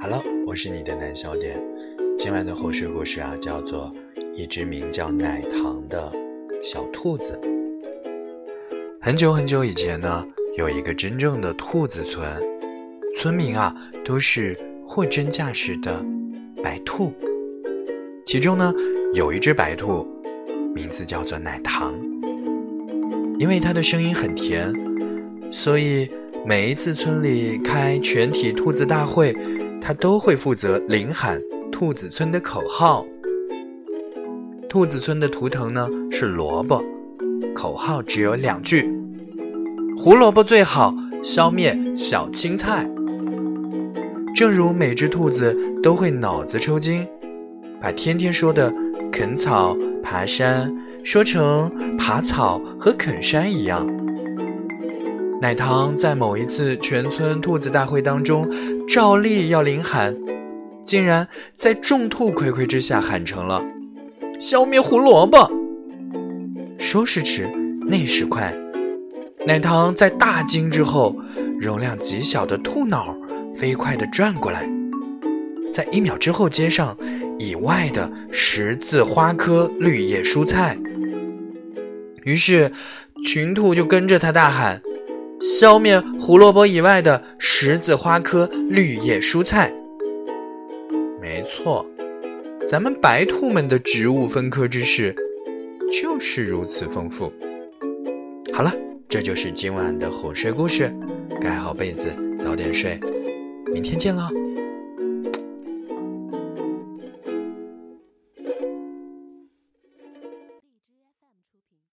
Hello，我是你的南小点。今晚的后睡故事啊，叫做一只名叫奶糖的小兔子。很久很久以前呢，有一个真正的兔子村，村民啊都是货真价实的白兔。其中呢，有一只白兔，名字叫做奶糖。因为它的声音很甜，所以每一次村里开全体兔子大会，他都会负责领喊兔子村的口号。兔子村的图腾呢是萝卜，口号只有两句：胡萝卜最好，消灭小青菜。正如每只兔子都会脑子抽筋，把天天说的啃草、爬山。说成爬草和啃山一样，奶糖在某一次全村兔子大会当中，照例要领喊，竟然在众兔睽睽之下喊成了“消灭胡萝卜”。说时迟，那时快，奶糖在大惊之后，容量极小的兔脑飞快地转过来，在一秒之后接上以外的十字花科绿叶蔬菜。于是，群兔就跟着他大喊：“消灭胡萝卜以外的十字花科绿叶蔬菜。”没错，咱们白兔们的植物分科知识就是如此丰富。好了，这就是今晚的哄睡故事，盖好被子，早点睡，明天见喽。